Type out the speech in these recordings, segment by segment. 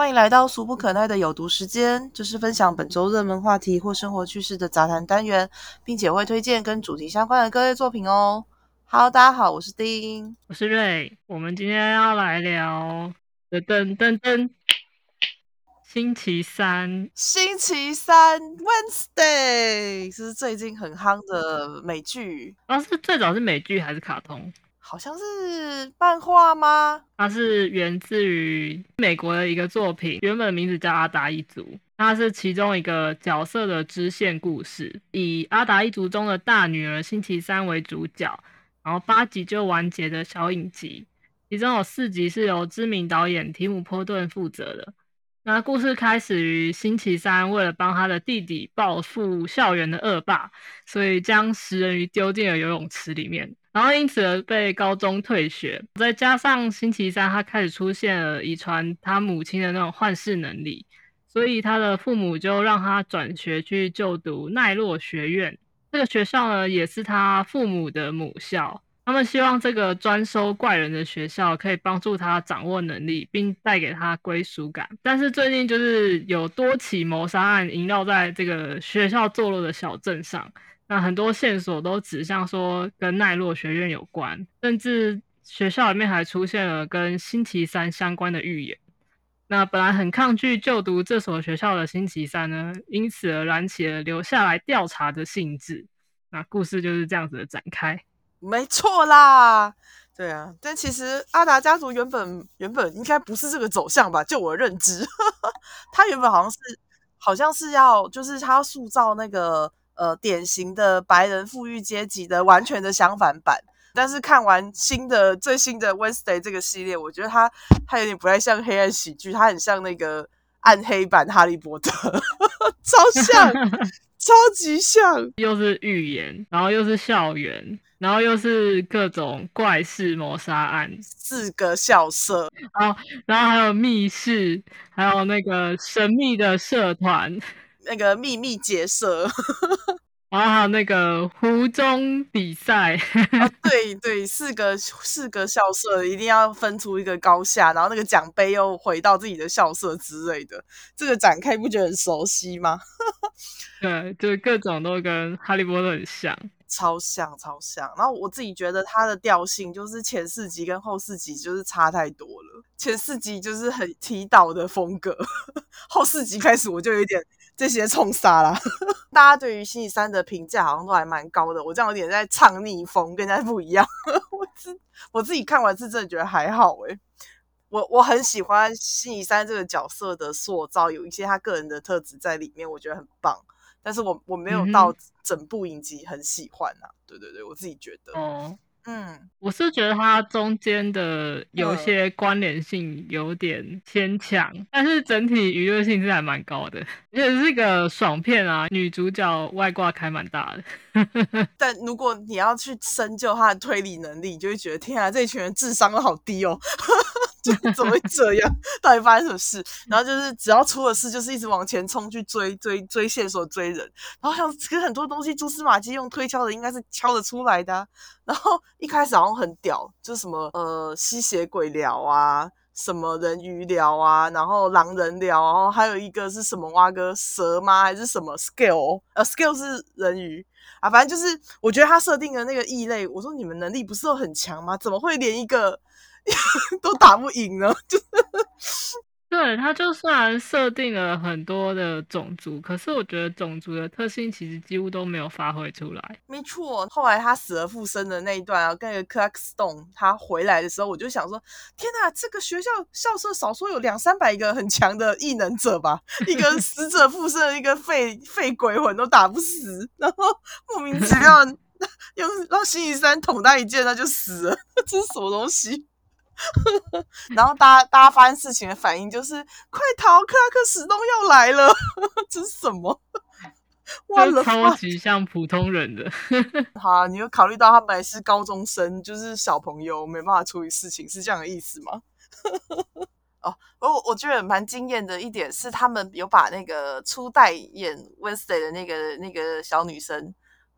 欢迎来到俗不可耐的有毒时间，这是分享本周热门话题或生活趣事的杂谈单元，并且会推荐跟主题相关的各类作品哦。Hello，大家好，我是丁，我是瑞，我们今天要来聊噔噔噔噔，星期三，星期三 Wednesday 是最近很夯的美剧，啊，是最早是美剧还是卡通？好像是漫画吗？它是源自于美国的一个作品，原本名字叫《阿达一族》，它是其中一个角色的支线故事，以阿达一族中的大女儿星期三为主角，然后八集就完结的小影集，其中有四集是由知名导演提姆·波顿负责的。那故事开始于星期三为了帮他的弟弟报复校园的恶霸，所以将食人鱼丢进了游泳池里面。然后因此而被高中退学，再加上星期三他开始出现了遗传他母亲的那种幻视能力，所以他的父母就让他转学去就读奈落学院。这个学校呢，也是他父母的母校。他们希望这个专收怪人的学校可以帮助他掌握能力，并带给他归属感。但是最近就是有多起谋杀案萦绕在这个学校坐落的小镇上。那很多线索都指向说跟奈落学院有关，甚至学校里面还出现了跟星期三相关的预言。那本来很抗拒就读这所学校的星期三呢，因此而燃起了留下来调查的兴致。那故事就是这样子的展开。没错啦，对啊，但其实阿达家族原本原本应该不是这个走向吧？就我认知，他原本好像是好像是要就是他塑造那个。呃，典型的白人富裕阶级的完全的相反版。但是看完新的最新的 Wednesday 这个系列，我觉得它它有点不太像黑暗喜剧，它很像那个暗黑版哈利波特，超像，超级像，又是预言，然后又是校园，然后又是各种怪事谋杀案，四个校舍，然后然后还有密室，还有那个神秘的社团。那个秘密结社，然后还有那个湖中比赛，对对，四个四个校舍一定要分出一个高下，然后那个奖杯又回到自己的校舍之类的，这个展开不觉得很熟悉吗？对，就是各种都跟哈利波特很像。超像超像，然后我自己觉得它的调性就是前四集跟后四集就是差太多了。前四集就是很提导的风格，后四集开始我就有点这些冲杀啦。大家对于星期三的评价好像都还蛮高的，我这样有点在唱逆风，跟人家不一样。我自我自己看完是真的觉得还好诶，我我很喜欢星期三这个角色的塑造，有一些他个人的特质在里面，我觉得很棒。但是我我没有到整部影集很喜欢啊，对对对，我自己觉得，哦，嗯，我是觉得它中间的有些关联性有点牵强，但是整体娱乐性是还蛮高的，而且是个爽片啊，女主角外挂开蛮大的。但如果你要去深究她的推理能力，你就会觉得天啊，这群人智商都好低哦。就 怎么会这样？到底发生什么事？然后就是只要出了事，就是一直往前冲去追追追线索追人。然后像其实很多东西蛛丝马迹用推敲的，应该是敲得出来的。然后一开始好像很屌，就是什么呃吸血鬼聊啊，什么人鱼聊啊，然后狼人聊，然后还有一个是什么蛙哥蛇吗？还是什么 scale？呃，scale 是人鱼啊，反正就是我觉得他设定的那个异类。我说你们能力不是都很强吗？怎么会连一个？都打不赢呢，就对，他就虽然设定了很多的种族，可是我觉得种族的特性其实几乎都没有发挥出来。没错，后来他死而复生的那一段啊，跟 Clarkstone 他回来的时候，我就想说，天哪，这个学校校舍少说有两三百个很强的异能者吧？一个死者复生一个废废鬼魂都打不死，然后莫名其妙 用让星期三捅他一剑，他就死了，这是什么东西？然后大家大家发现事情的反应就是快逃，克拉克史东要来了，这是什么？忘了超级像普通人的。好，你有考虑到他本来是高中生，就是小朋友，没办法处理事情，是这样的意思吗？哦，我我觉得蛮惊艳的一点是，他们有把那个初代演 Wednesday 的那个那个小女生。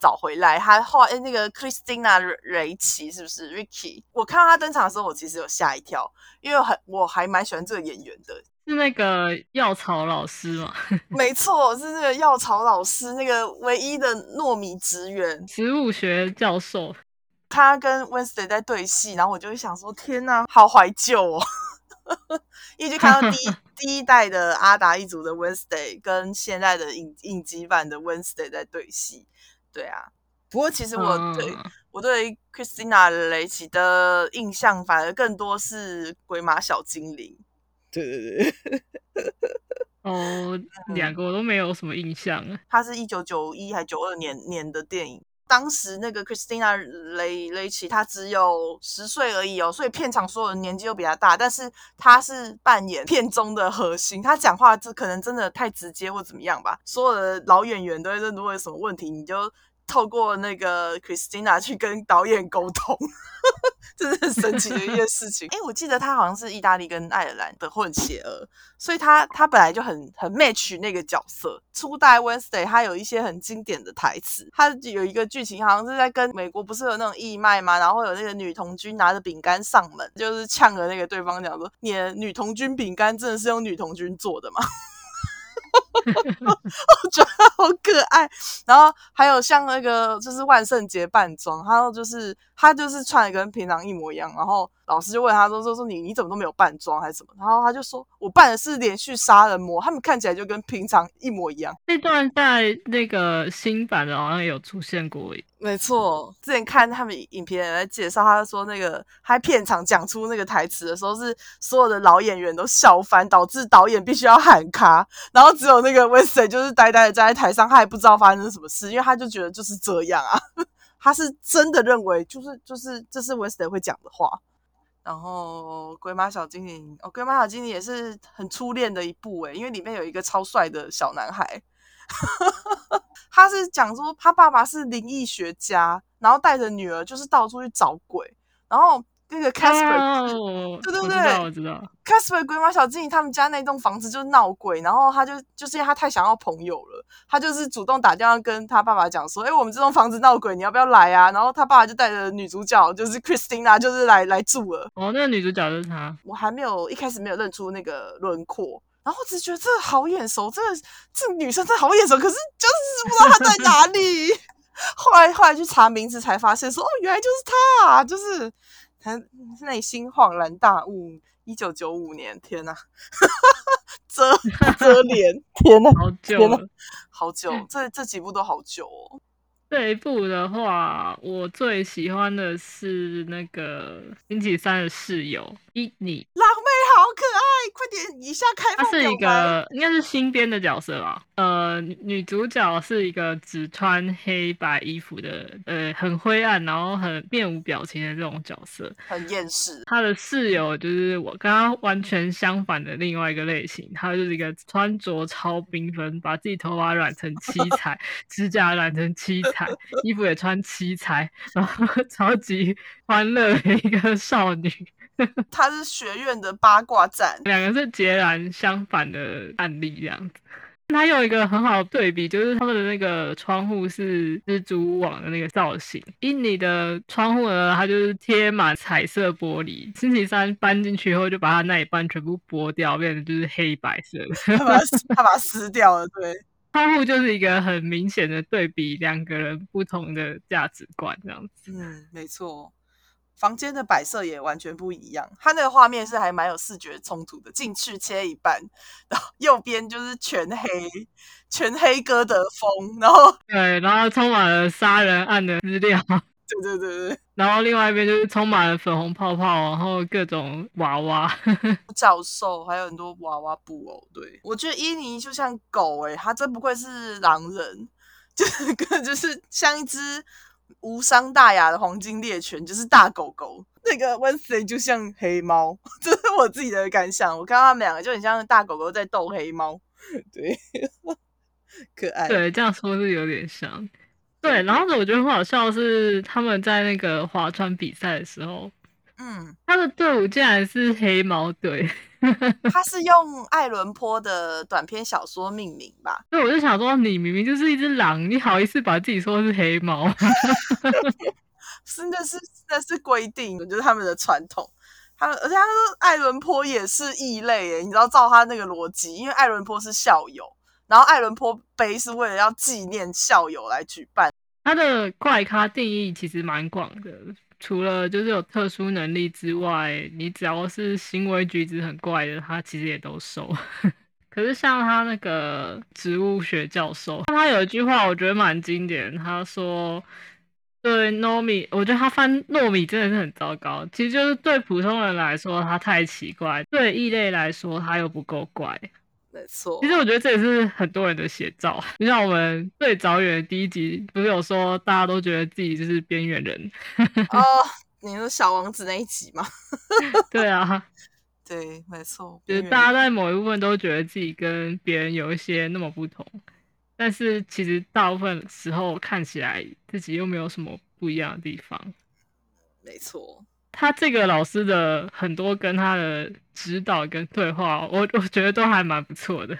找回来，他后来那个 Christina 雷奇是不是 Ricky？我看到他登场的时候，我其实有吓一跳，因为很我还蛮喜欢这个演员的。是那个药草老师吗？没错，是那个药草老师，那个唯一的糯米职员，植物学教授。他跟 Wednesday 在对戏，然后我就会想说：天哪，好怀旧哦！因为就看到第一 第一代的阿达一族的 Wednesday 跟现在的影影集版的 Wednesday 在对戏。对啊，不过其实我对我对 Christina 雷奇的印象反而更多是鬼马小精灵。对对对。哦，两个我都没有什么印象。它是一九九一还九二年年的电影。当时那个 Christina 雷雷奇，她只有十岁而已哦，所以片场所有人年纪都比她大，但是她是扮演片中的核心，她讲话这可能真的太直接或怎么样吧，所有的老演员都会认，如果有什么问题，你就。透过那个 Christina 去跟导演沟通，这是很神奇的一件事情。哎，我记得他好像是意大利跟爱尔兰的混血儿，所以他他本来就很很 match 那个角色。初代 Wednesday 他有一些很经典的台词，他有一个剧情好像是在跟美国不是有那种义卖吗？然后有那个女童军拿着饼干上门，就是呛了那个对方讲说：“你的女童军饼干真的是用女童军做的吗？” 我觉得好可爱，然后还有像那个就是万圣节扮装，还有就是他就是穿的跟平常一模一样，然后老师就问他说说说你你怎么都没有扮装还是什么，然后他就说我扮的是连续杀人魔，他们看起来就跟平常一模一样。那段在那个新版的好像有出现过。没错，之前看他们影片在介绍，他说那个他片场讲出那个台词的时候，是所有的老演员都笑翻，导致导演必须要喊卡，然后只有那个 w e s y 就是呆呆的站在台上，他也不知道发生什么事，因为他就觉得就是这样啊，他是真的认为就是就是这是 w e s y 会讲的话。然后鬼马小精灵哦，鬼马小精灵也是很初恋的一部诶，因为里面有一个超帅的小男孩。他是讲说，他爸爸是灵异学家，然后带着女儿就是到处去找鬼，然后那个 Casper，对对对，我知道，Casper 鬼马小精灵他们家那栋房子就闹鬼，然后他就就是因为他太想要朋友了，他就是主动打电话跟他爸爸讲说，哎，我们这栋房子闹鬼，你要不要来啊？然后他爸爸就带着女主角就是 Christina 就是来来住了。哦，那个女主角就是她，我还没有一开始没有认出那个轮廓。然后我只觉得这好眼熟，这个这女生真的好眼熟，可是就是不知道她在哪里。后来后来去查名字才发现，说哦，原来就是她，就是她内心恍然大悟。一九九五年，天哪，遮 遮脸，天哪，好久，好久，这这几部都好久哦。这一部的话，我最喜欢的是那个星期三的室友伊妮，狼妹好可爱，快点一下开放。她是一个应该是新编的角色吧？呃，女主角是一个只穿黑白衣服的，呃，很灰暗，然后很面无表情的这种角色，很厌世。她的室友就是我跟她完全相反的另外一个类型，她就是一个穿着超缤纷，把自己头发染成七彩，指甲染成七彩。衣服也穿七彩，然后超级欢乐的一个少女。她是学院的八卦站，两个是截然相反的案例这样子。它有一个很好的对比，就是他们的那个窗户是蜘蛛网的那个造型。印尼的窗户呢，它就是贴满彩色玻璃。星期三搬进去以后，就把它那一半全部剥掉，变成就是黑白色的。他把他把它撕掉了，对。窗户就是一个很明显的对比，两个人不同的价值观这样子。嗯，没错。房间的摆设也完全不一样，它那个画面是还蛮有视觉冲突的。进去切一半，然后右边就是全黑，全黑哥德风，然后对，然后充满了杀人案的资料。对对对对，然后另外一边就是充满了粉红泡泡，然后各种娃娃 教授，还有很多娃娃布偶。对我觉得伊尼就像狗哎，他真不愧是狼人，就是个就是像一只无伤大雅的黄金猎犬，就是大狗狗。那个 Wednesday 就像黑猫，这是我自己的感想。我看到他们两个就很像大狗狗在逗黑猫，对，可爱。对，这样说是有点像。对，然后我觉得很好笑的是，他们在那个划船比赛的时候，嗯，他的队伍竟然是黑猫队，他是用艾伦坡的短篇小说命名吧？对，我就想说，你明明就是一只狼，你好意思把自己说是黑猫？真的是，真的是规定，就是他们的传统。他而且他说艾伦坡也是异类耶，你知道照他那个逻辑，因为艾伦坡是校友，然后艾伦坡杯是为了要纪念校友来举办。他的怪咖定义其实蛮广的，除了就是有特殊能力之外，你只要是行为举止很怪的，他其实也都收。可是像他那个植物学教授，他有一句话我觉得蛮经典，他说：“对糯米，我觉得他翻糯米真的是很糟糕。其实就是对普通人来说他太奇怪，对异类来说他又不够怪。”没错，其实我觉得这也是很多人的写照。就像我们最早远第一集不是有说，大家都觉得自己就是边缘人。哦，你说小王子那一集吗？对啊，对，没错，就是大家在某一部分都觉得自己跟别人有一些那么不同，但是其实大部分时候看起来自己又没有什么不一样的地方。没错。他这个老师的很多跟他的指导跟对话，我我觉得都还蛮不错的。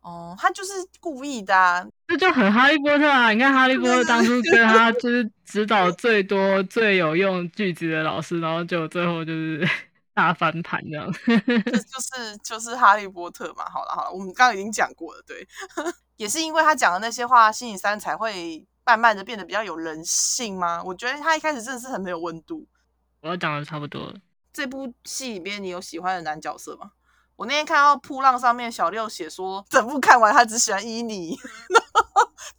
哦，他就是故意的，啊这就很哈利波特啊！你看哈利波特当初跟他就是指导 最多最有用句子的老师，然后就最后就是 大翻盘这样。这就是就是哈利波特嘛。好了好了，我们刚刚已经讲过了，对，也是因为他讲的那些话，星期三才会慢慢的变得比较有人性吗？我觉得他一开始真的是很没有温度。我要讲的差不多了。这部戏里面，你有喜欢的男角色吗？我那天看到铺浪上面小六写说，整部看完他只喜欢伊尼，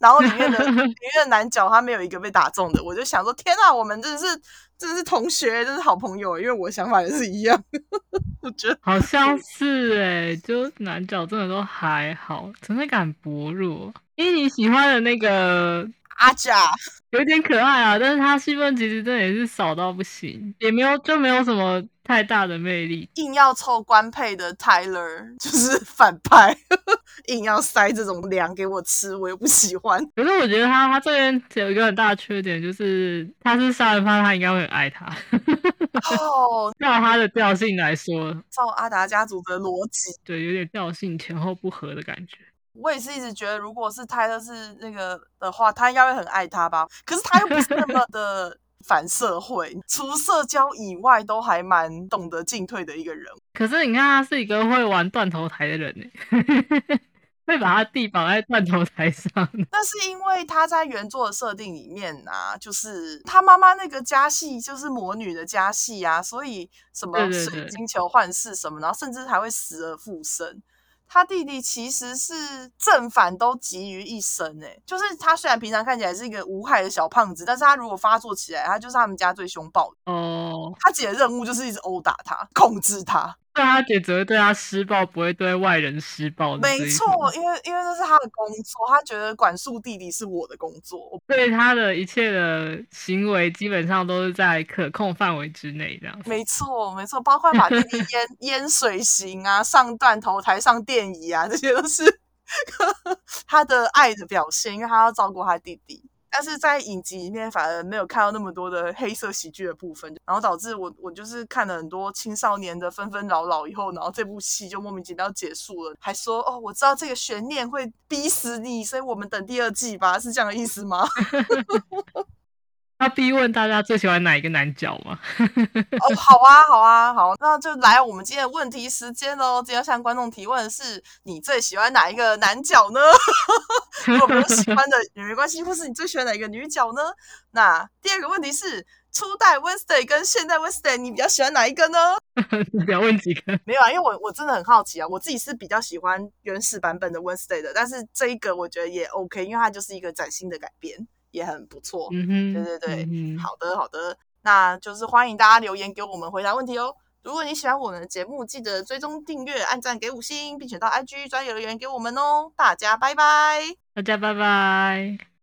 然后里面的 里面的男角他没有一个被打中的，我就想说，天啊，我们真的是真的是同学，真是好朋友，因为我想法也是一样。我觉得好像 是哎，就男角真的都还好，存在感薄弱。伊尼喜欢的那个。阿甲有点可爱啊，但是他戏份其实真的也是少到不行，也没有就没有什么太大的魅力。硬要凑官配的 Tyler 就是反派，硬要塞这种粮给我吃，我又不喜欢。可是我觉得他他这边有一个很大的缺点，就是他是杀人犯，他应该会很爱他。哦，照他的调性来说，照阿达家族的逻辑，对，有点调性前后不合的感觉。我也是一直觉得，如果是泰勒是那个的话，他应该会很爱他吧。可是他又不是那么的 反社会，除社交以外，都还蛮懂得进退的一个人。可是你看，他是一个会玩断头台的人呢，会把他弟绑在断头台上。那是因为他在原作的设定里面啊，就是他妈妈那个家系就是魔女的家系啊，所以什么水晶球幻视什么，然后甚至还会死而复生。他弟弟其实是正反都集于一身，哎，就是他虽然平常看起来是一个无害的小胖子，但是他如果发作起来，他就是他们家最凶暴的。哦，他姐的任务就是一直殴打他，控制他。对他姐只会对他施暴，不会对外人施暴。没错，因为因为那是他的工作，他觉得管束弟弟是我的工作。对他的一切的行为基本上都是在可控范围之内，这样。没错，没错，包括把弟弟淹淹水刑啊，上断头台、上电椅啊，这些都是 他的爱的表现，因为他要照顾他弟弟。但是在影集里面反而没有看到那么多的黑色喜剧的部分，然后导致我我就是看了很多青少年的纷纷扰扰以后，然后这部戏就莫名其妙结束了，还说哦我知道这个悬念会逼死你，所以我们等第二季吧，是这样的意思吗？他逼问大家最喜欢哪一个男角吗？哦，好啊，好啊，好，那就来我们今天的问题时间喽。今天要向观众提问的是：你最喜欢哪一个男角呢？如果没有喜欢的也没关系，或是你最喜欢哪一个女角呢？那第二个问题是：初代 Wednesday 跟现代 Wednesday，你比较喜欢哪一个呢？不要问几个，没有啊，因为我我真的很好奇啊，我自己是比较喜欢原始版本的 Wednesday 的，但是这一个我觉得也 OK，因为它就是一个崭新的改编。也很不错，嗯哼，对对对，嗯好的好的，那就是欢迎大家留言给我们回答问题哦。如果你喜欢我们的节目，记得追踪订阅、按赞、给五星，并且到 IG 专业留言给我们哦。大家拜拜，大家拜拜。